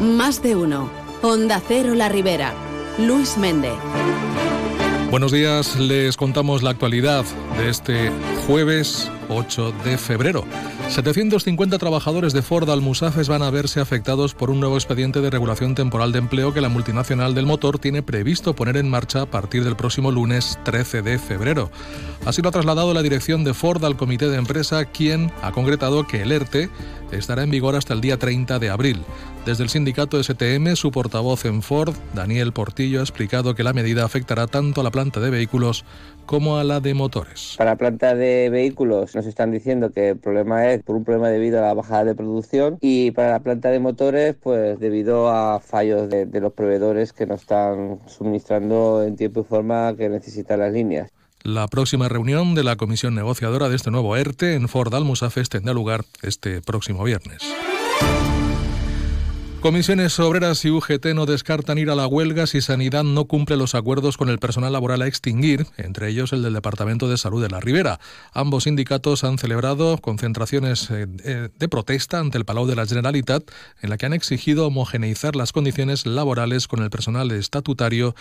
Más de uno. Onda Cero La Ribera. Luis Méndez. Buenos días, les contamos la actualidad de este jueves 8 de febrero. 750 trabajadores de Ford Almusafes van a verse afectados por un nuevo expediente de regulación temporal de empleo que la multinacional del motor tiene previsto poner en marcha a partir del próximo lunes 13 de febrero. Así lo ha trasladado la dirección de Ford al comité de empresa, quien ha concretado que el ERTE estará en vigor hasta el día 30 de abril. Desde el sindicato STM, su portavoz en Ford, Daniel Portillo, ha explicado que la medida afectará tanto a la planta de vehículos como a la de motores. Para la planta de vehículos nos están diciendo que el problema es por un problema debido a la bajada de producción y para la planta de motores pues debido a fallos de, los proveedores que no están suministrando en tiempo y forma que necesitan las líneas. La próxima reunión de la comisión negociadora de este nuevo ERTE en Ford Almusafes tendrá lugar este próximo viernes. Comisiones Obreras y UGT no descartan ir a la huelga si Sanidad no cumple los acuerdos con el personal laboral a extinguir, entre ellos el del Departamento de Salud de la Ribera. Ambos sindicatos han celebrado concentraciones eh, eh, de protesta ante el Palau de la Generalitat en la que han exigido homogeneizar las condiciones laborales con el personal estatutario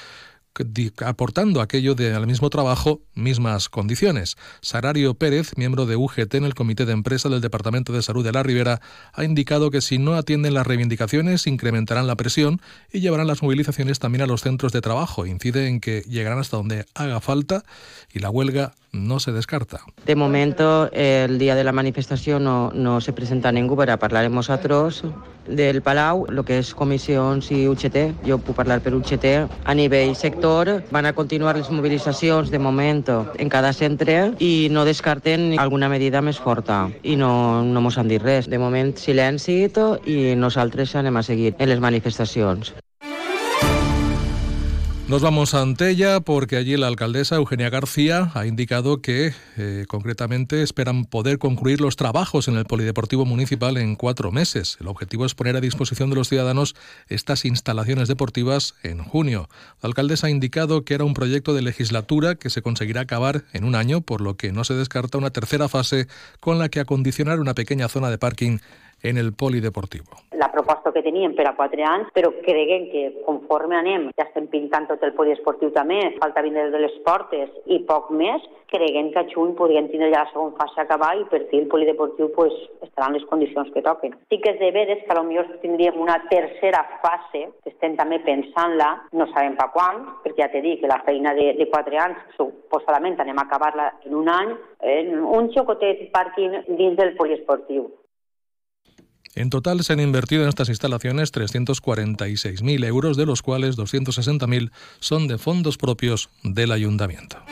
aportando aquello de al mismo trabajo, mismas condiciones. Sarario Pérez, miembro de UGT en el Comité de Empresa del Departamento de Salud de la Ribera, ha indicado que si no atienden las reivindicaciones incrementarán la presión y llevarán las movilizaciones también a los centros de trabajo. Incide en que llegarán hasta donde haga falta y la huelga no se descarta. De momento, el día de la manifestación no, no se presenta ningú per a parlar amb nosaltres del Palau, el que és comissions i UGT. Jo puc parlar per UGT. A nivell sector van a continuar les mobilitzacions de moment en cada centre i no descarten alguna medida més forta i no, no mos han dit res. De moment silenci i nosaltres anem a seguir en les manifestacions. Nos vamos a Antella porque allí la alcaldesa Eugenia García ha indicado que eh, concretamente esperan poder concluir los trabajos en el Polideportivo Municipal en cuatro meses. El objetivo es poner a disposición de los ciudadanos estas instalaciones deportivas en junio. La alcaldesa ha indicado que era un proyecto de legislatura que se conseguirá acabar en un año, por lo que no se descarta una tercera fase con la que acondicionar una pequeña zona de parking en el polideportivo. La proposta que teníem per a quatre anys, però creguem que conforme anem, ja estem pintant tot el poliesportiu també, falta vindre de les portes i poc més, creguem que a juny podríem tindre ja la segona fase a acabar i per fi el polideportiu pues, estarà en les condicions que toquen. Sí que és de veres que potser tindríem una tercera fase, que estem també pensant-la, no sabem per quan, perquè ja t'he dit que la feina de, de quatre anys suposadament anem a acabar-la en un any, en un xocotet parking dins del poliesportiu. En total se han invertido en estas instalaciones 346.000 euros, de los cuales 260.000 son de fondos propios del ayuntamiento.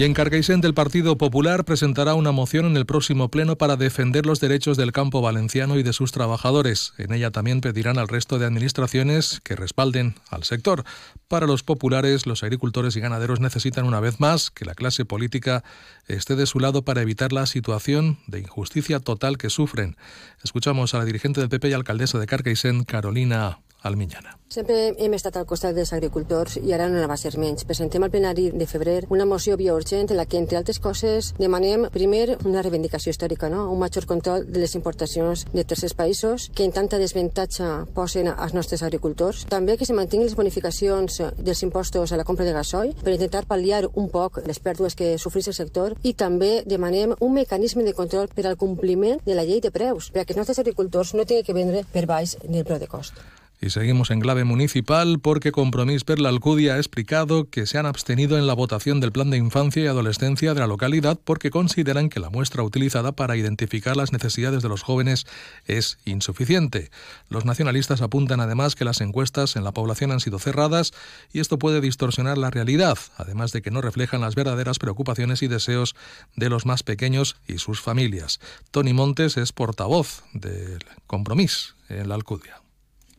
Y en Cargaisen del Partido Popular presentará una moción en el próximo pleno para defender los derechos del campo valenciano y de sus trabajadores. En ella también pedirán al resto de administraciones que respalden al sector. Para los populares, los agricultores y ganaderos necesitan una vez más que la clase política esté de su lado para evitar la situación de injusticia total que sufren. Escuchamos a la dirigente del PP y alcaldesa de Cargaisen, Carolina Almiñana. Sempre hem estat al costat dels agricultors i ara no va ser menys. Presentem al plenari de febrer una moció biourgent en la que, entre altres coses, demanem primer una reivindicació històrica, no? un major control de les importacions de tercers països que en tanta desventatge posen als nostres agricultors. També que se mantinguin les bonificacions dels impostos a la compra de gasoil per intentar pal·liar un poc les pèrdues que sofreix el sector i també demanem un mecanisme de control per al compliment de la llei de preus, perquè els nostres agricultors no tinguin que vendre per baix del preu de cost. Y seguimos en clave municipal porque Compromís per la Alcudia ha explicado que se han abstenido en la votación del plan de infancia y adolescencia de la localidad porque consideran que la muestra utilizada para identificar las necesidades de los jóvenes es insuficiente. Los nacionalistas apuntan además que las encuestas en la población han sido cerradas y esto puede distorsionar la realidad, además de que no reflejan las verdaderas preocupaciones y deseos de los más pequeños y sus familias. Tony Montes es portavoz del Compromís en la Alcudia.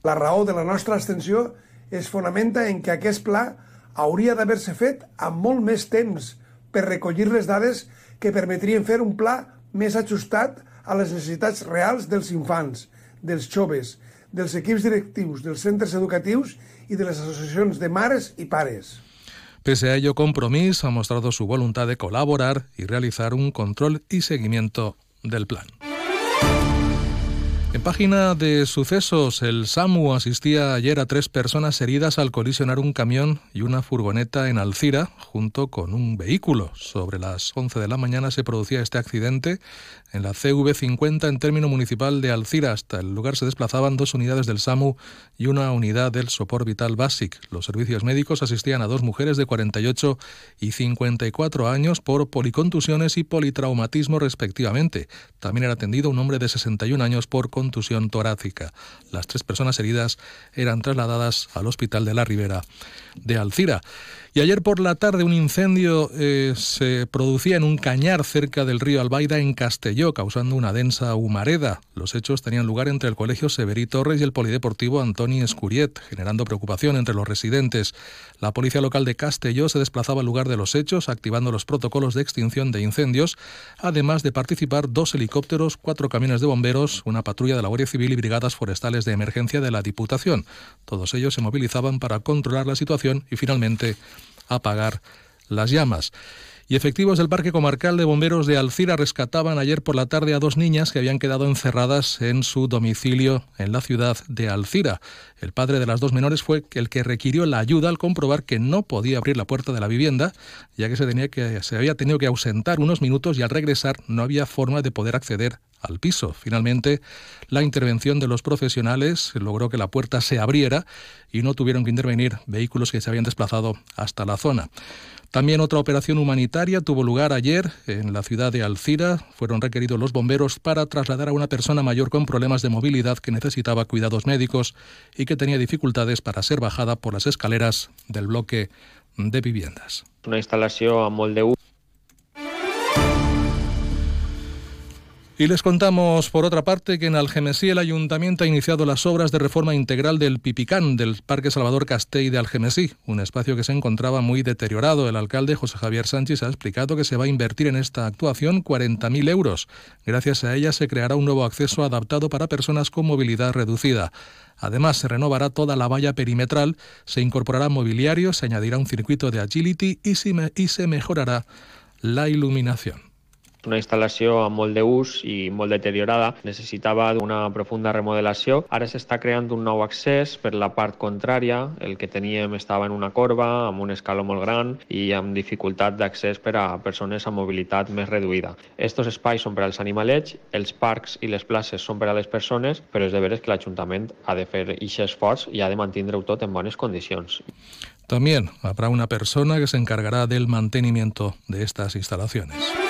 La raó de la nostra abstenció es fonamenta en que aquest pla hauria d'haver-se fet amb molt més temps per recollir les dades que permetrien fer un pla més ajustat a les necessitats reals dels infants, dels joves, dels equips directius, dels centres educatius i de les asociacions de mares i pares. Pese a ello, Compromís ha mostrado su voluntad de colaborar y realizar un control y seguimiento del plan. En página de sucesos, el SAMU asistía ayer a tres personas heridas al colisionar un camión y una furgoneta en Alcira junto con un vehículo. Sobre las 11 de la mañana se producía este accidente en la CV50 en término municipal de Alcira. Hasta el lugar se desplazaban dos unidades del SAMU y una unidad del Sopor Vital Basic. Los servicios médicos asistían a dos mujeres de 48 y 54 años por policontusiones y politraumatismo respectivamente. También era atendido un hombre de 61 años por contusión torácica. Las tres personas heridas eran trasladadas al Hospital de la Ribera de Alcira. Y ayer por la tarde un incendio eh, se producía en un cañar cerca del río Albaida en Castelló, causando una densa humareda. Los hechos tenían lugar entre el Colegio Severi Torres y el Polideportivo Antoni Escuriet, generando preocupación entre los residentes. La policía local de Castelló se desplazaba al lugar de los hechos, activando los protocolos de extinción de incendios, además de participar dos helicópteros, cuatro camiones de bomberos, una patrulla de la Guardia Civil y brigadas forestales de emergencia de la Diputación. Todos ellos se movilizaban para controlar la situación y finalmente apagar las llamas. Y efectivos del Parque Comarcal de Bomberos de Alcira rescataban ayer por la tarde a dos niñas que habían quedado encerradas en su domicilio en la ciudad de Alcira. El padre de las dos menores fue el que requirió la ayuda al comprobar que no podía abrir la puerta de la vivienda, ya que se, tenía que se había tenido que ausentar unos minutos y al regresar no había forma de poder acceder al piso. Finalmente, la intervención de los profesionales logró que la puerta se abriera y no tuvieron que intervenir vehículos que se habían desplazado hasta la zona. También otra operación humanitaria tuvo lugar ayer en la ciudad de Alcira. Fueron requeridos los bomberos para trasladar a una persona mayor con problemas de movilidad que necesitaba cuidados médicos y que tenía dificultades para ser bajada por las escaleras del bloque de viviendas. Una instalación a molde Y les contamos, por otra parte, que en Algemesí el ayuntamiento ha iniciado las obras de reforma integral del Pipicán del Parque Salvador Castell de Algemesí, un espacio que se encontraba muy deteriorado. El alcalde José Javier Sánchez ha explicado que se va a invertir en esta actuación 40.000 euros. Gracias a ella se creará un nuevo acceso adaptado para personas con movilidad reducida. Además, se renovará toda la valla perimetral, se incorporará mobiliario, se añadirá un circuito de agility y se mejorará la iluminación una instal·lació amb molt d'ús i molt deteriorada, necessitava una profunda remodelació. Ara s'està creant un nou accés per la part contrària, el que teníem estava en una corba, amb un escaló molt gran i amb dificultat d'accés per a persones amb mobilitat més reduïda. Estos espais són per als animalets, els parcs i les places són per a les persones, però és de veres que l'Ajuntament ha de fer aquest esforç i ha de mantindre-ho tot en bones condicions. También habrá una persona que se encargará del mantenimiento de estas instalaciones.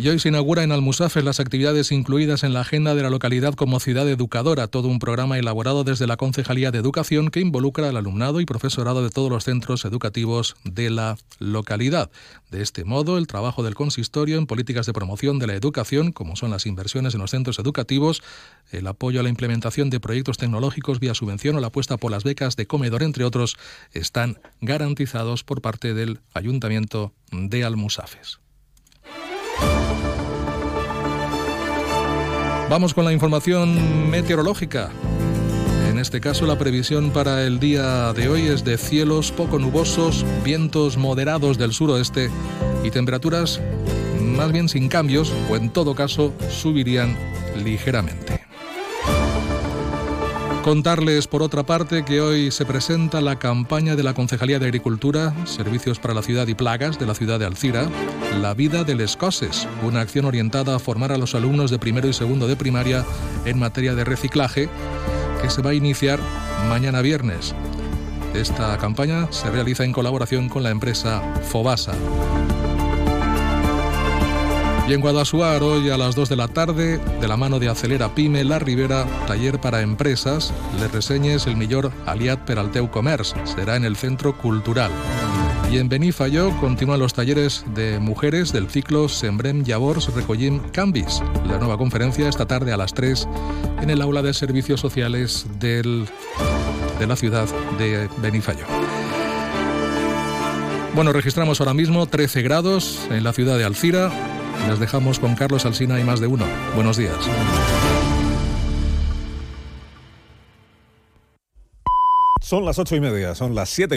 Y hoy se inaugura en Almusafes las actividades incluidas en la agenda de la localidad como ciudad educadora, todo un programa elaborado desde la Concejalía de Educación que involucra al alumnado y profesorado de todos los centros educativos de la localidad. De este modo, el trabajo del consistorio en políticas de promoción de la educación, como son las inversiones en los centros educativos, el apoyo a la implementación de proyectos tecnológicos vía subvención o la apuesta por las becas de comedor, entre otros, están garantizados por parte del Ayuntamiento de Almusafes. Vamos con la información meteorológica. En este caso, la previsión para el día de hoy es de cielos poco nubosos, vientos moderados del suroeste y temperaturas más bien sin cambios o en todo caso subirían ligeramente. Contarles, por otra parte, que hoy se presenta la campaña de la Concejalía de Agricultura, Servicios para la Ciudad y Plagas de la ciudad de Alcira, La vida del escoses, una acción orientada a formar a los alumnos de primero y segundo de primaria en materia de reciclaje, que se va a iniciar mañana viernes. Esta campaña se realiza en colaboración con la empresa Fobasa. Y en Guadasuar, hoy a las 2 de la tarde, de la mano de Acelera Pyme La Ribera, taller para empresas, les reseñes el millor aliat per al. Será en el Centro Cultural. Y en Benifayó continúan los talleres de mujeres del ciclo Sembrem Llavors Recollim Canvis. La nueva conferencia esta tarde a las 3 en el aula de servicios sociales del, de la ciudad de Benifayó. Bueno, registramos ahora mismo 13 grados en la ciudad de Alcira, les dejamos con Carlos Alsina y más de uno. Buenos días. Son las ocho y media, son las siete